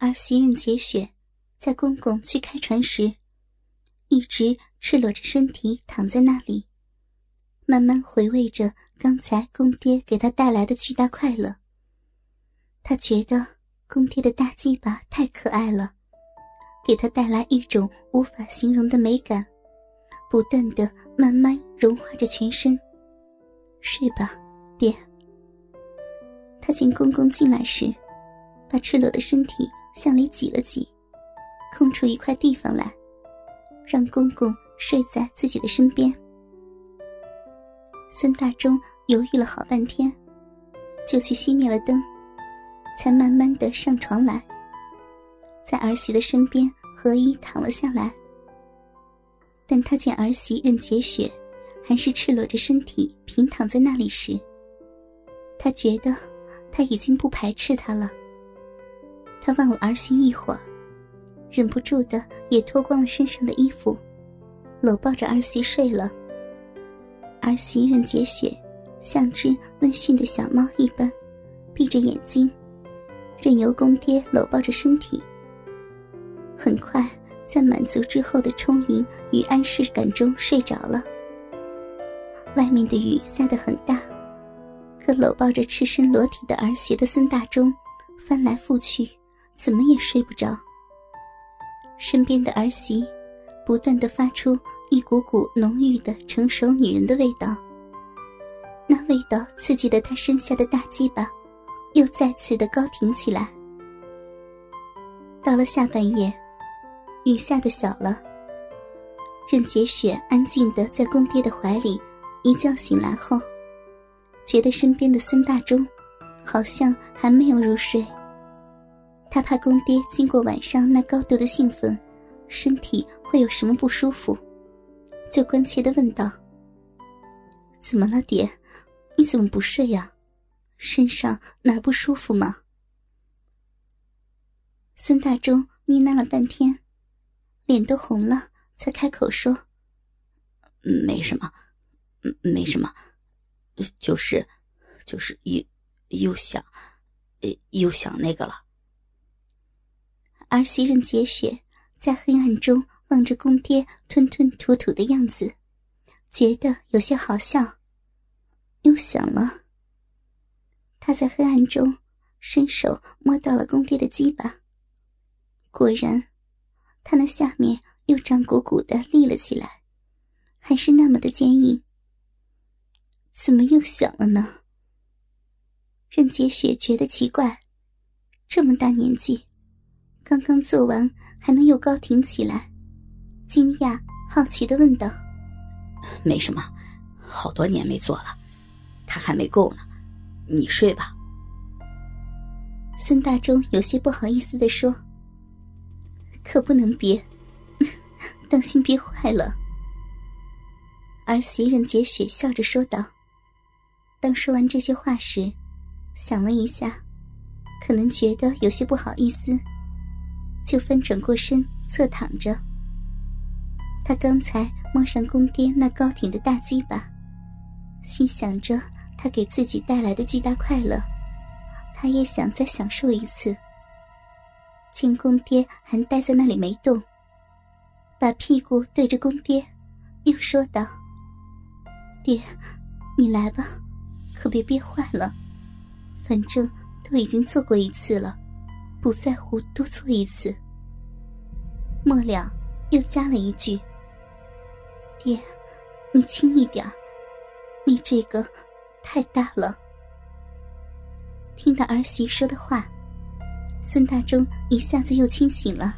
而袭人结雪，在公公去开船时，一直赤裸着身体躺在那里，慢慢回味着刚才公爹给他带来的巨大快乐。他觉得公爹的大鸡巴太可爱了，给他带来一种无法形容的美感，不断的慢慢融化着全身。睡吧，爹。他见公公进来时，把赤裸的身体。向里挤了挤，空出一块地方来，让公公睡在自己的身边。孙大忠犹豫了好半天，就去熄灭了灯，才慢慢的上床来，在儿媳的身边合衣躺了下来。但他见儿媳任洁雪还是赤裸着身体平躺在那里时，他觉得他已经不排斥她了。他望了儿媳一会儿，忍不住的也脱光了身上的衣服，搂抱着儿媳睡了。儿媳任洁雪像只温驯的小猫一般，闭着眼睛，任由公爹搂抱着身体。很快，在满足之后的充盈与安适感中睡着了。外面的雨下得很大，可搂抱着赤身裸体的儿媳的孙大忠，翻来覆去。怎么也睡不着。身边的儿媳不断的发出一股股浓郁的成熟女人的味道，那味道刺激的他身下的大鸡巴又再次的高挺起来。到了下半夜，雨下的小了，任洁雪安静的在公爹的怀里一觉醒来后，觉得身边的孙大忠好像还没有入睡。他怕公爹经过晚上那高度的兴奋，身体会有什么不舒服，就关切的问道：“怎么了，爹？你怎么不睡呀？身上哪儿不舒服吗？”孙大忠呢喃了半天，脸都红了，才开口说：“没什么，没什么，就是，就是又又想，又想那个了。”儿媳任洁雪在黑暗中望着公爹吞吞吐吐的样子，觉得有些好笑，又想了。他在黑暗中伸手摸到了公爹的鸡巴，果然，他那下面又胀鼓鼓的立了起来，还是那么的坚硬。怎么又响了呢？任洁雪觉得奇怪，这么大年纪。刚刚做完，还能又高挺起来？惊讶、好奇的问道：“没什么，好多年没做了，他还没够呢。你睡吧。”孙大周有些不好意思的说：“可不能憋，当心憋坏了。”而袭人洁雪笑着说道。当说完这些话时，想了一下，可能觉得有些不好意思。就翻转过身，侧躺着。他刚才摸上公爹那高挺的大鸡巴，心想着他给自己带来的巨大快乐，他也想再享受一次。见公爹还待在那里没动，把屁股对着公爹，又说道：“爹，你来吧，可别憋坏了。反正都已经做过一次了。”不在乎多做一次。末了，又加了一句：“爹，你轻一点你这个太大了。”听到儿媳说的话，孙大忠一下子又清醒了，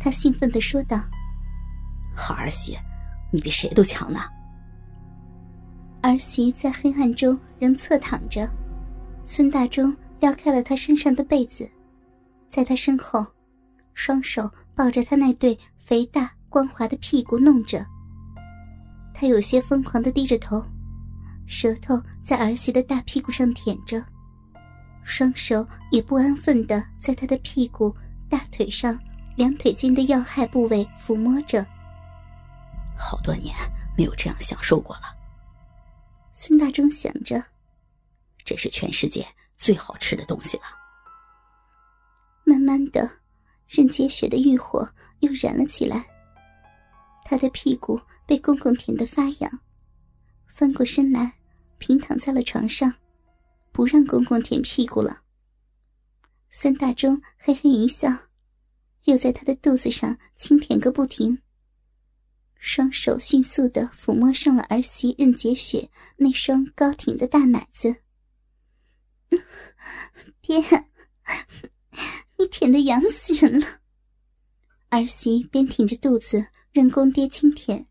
他兴奋的说道：“好儿媳，你比谁都强呢。”儿媳在黑暗中仍侧躺着，孙大忠撩开了她身上的被子。在他身后，双手抱着他那对肥大光滑的屁股弄着。他有些疯狂的低着头，舌头在儿媳的大屁股上舔着，双手也不安分的在他的屁股、大腿上、两腿间的要害部位抚摸着。好多年没有这样享受过了。孙大忠想着，这是全世界最好吃的东西了。慢慢的，任洁雪的欲火又燃了起来。她的屁股被公公舔得发痒，翻过身来，平躺在了床上，不让公公舔屁股了。孙大忠嘿嘿一笑，又在他的肚子上轻舔个不停。双手迅速的抚摸上了儿媳任洁雪那双高挺的大奶子。爹，你舔的痒死人了！儿媳边挺着肚子任公爹轻舔，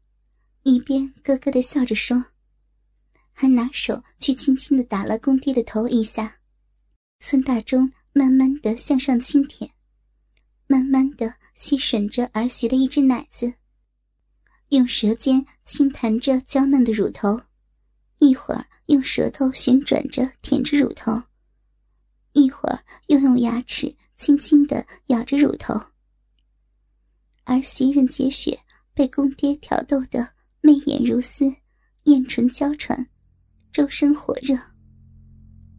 一边咯咯的笑着说，还拿手去轻轻的打了公爹的头一下。孙大忠慢慢的向上轻舔，慢慢的吸吮着儿媳的一只奶子。用舌尖轻弹着娇嫩的乳头，一会儿用舌头旋转着舔着乳头，一会儿又用牙齿轻轻的咬着乳头。儿媳任洁雪被公爹挑逗得媚眼如丝，艳唇娇喘，周身火热，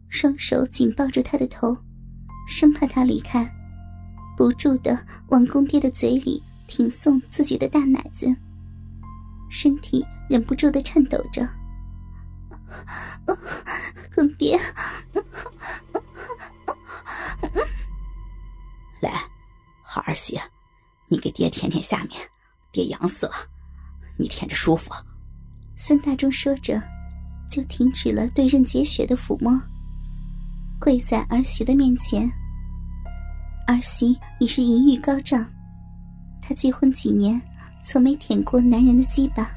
双手紧抱住他的头，生怕他离开，不住的往公爹的嘴里挺送自己的大奶子。身体忍不住的颤抖着，公爹，来，好儿媳，你给爹舔舔下面，爹痒死了，你舔着舒服。孙大忠说着，就停止了对任洁雪的抚摸，跪在儿媳的面前。儿媳已是淫欲高涨，她结婚几年。从没舔过男人的鸡巴，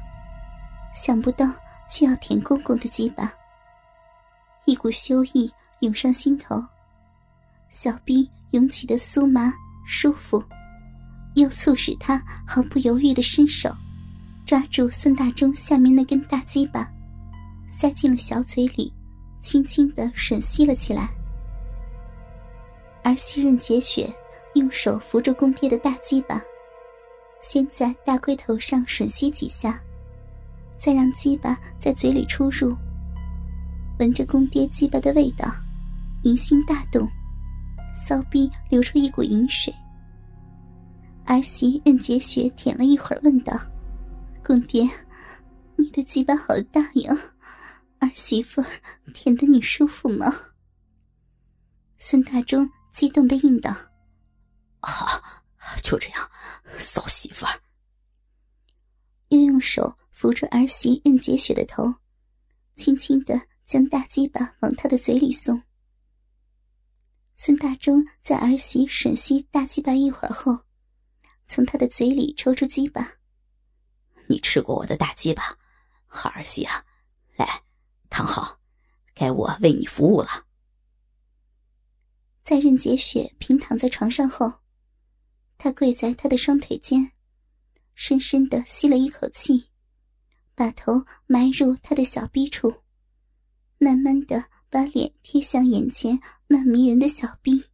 想不到却要舔公公的鸡巴。一股羞意涌上心头，小臂涌起的酥麻舒服，又促使他毫不犹豫的伸手，抓住孙大钟下面那根大鸡巴，塞进了小嘴里，轻轻的吮吸了起来。而西任洁雪用手扶住公爹的大鸡巴。先在大龟头上吮吸几下，再让鸡巴在嘴里出入。闻着公爹鸡巴的味道，淫心大动，骚逼流出一股淫水。儿媳任洁雪舔了一会儿，问道：“公爹，你的鸡巴好大呀，儿媳妇舔得你舒服吗？”孙大忠激动的应道：“好。”就这样，骚媳妇儿。又用手扶住儿媳任洁雪的头，轻轻的将大鸡巴往她的嘴里送。孙大忠在儿媳吮吸大鸡巴一会儿后，从她的嘴里抽出鸡巴。你吃过我的大鸡巴，好儿媳啊，来，躺好，该我为你服务了。在任洁雪平躺在床上后。他跪在他的双腿间，深深的吸了一口气，把头埋入他的小臂处，慢慢的把脸贴向眼前那迷人的小臂。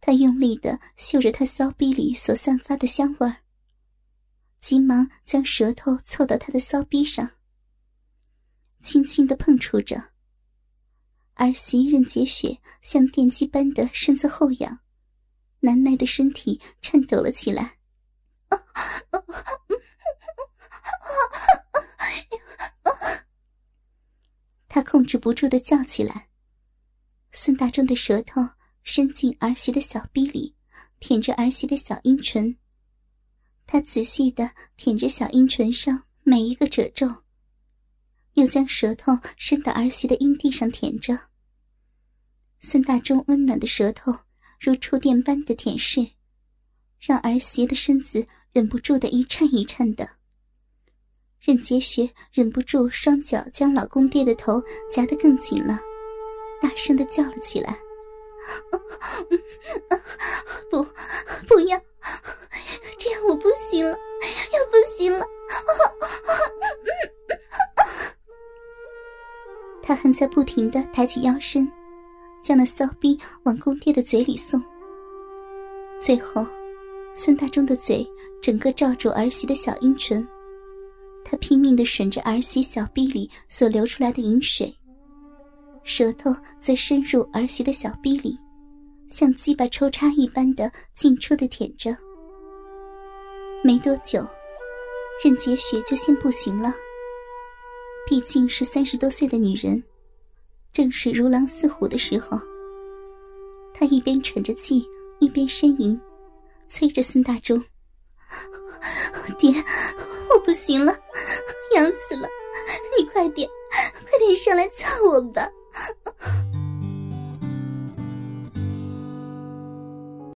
他用力的嗅着他骚逼里所散发的香味儿，急忙将舌头凑到他的骚逼上，轻轻的碰触着。儿媳任洁雪像电击般的身子后仰。难耐的身体颤抖了起来，他控制不住的叫起来。孙大忠的舌头伸进儿媳的小臂里，舔着儿媳的小阴唇。他仔细的舔着小阴唇上每一个褶皱，又将舌头伸到儿媳的阴蒂上舔着。孙大忠温暖的舌头。如触电般的舔舐，让儿媳的身子忍不住的一颤一颤的。任洁雪忍不住双脚将老公爹的头夹得更紧了，大声的叫了起来：“不，不要！这样我不行了，要不行了！”他还在不停的抬起腰身。将那骚逼往公爹的嘴里送。最后，孙大忠的嘴整个罩住儿媳的小阴唇，他拼命的吮着儿媳小臂里所流出来的饮水，舌头则深入儿媳的小臂里，像鸡巴抽插一般的进出的舔着。没多久，任洁雪就先不行了。毕竟是三十多岁的女人，正是如狼似虎的时候。她一边喘着气，一边呻吟，催着孙大中：“爹，我不行了，痒死了，你快点，快点上来操我吧！”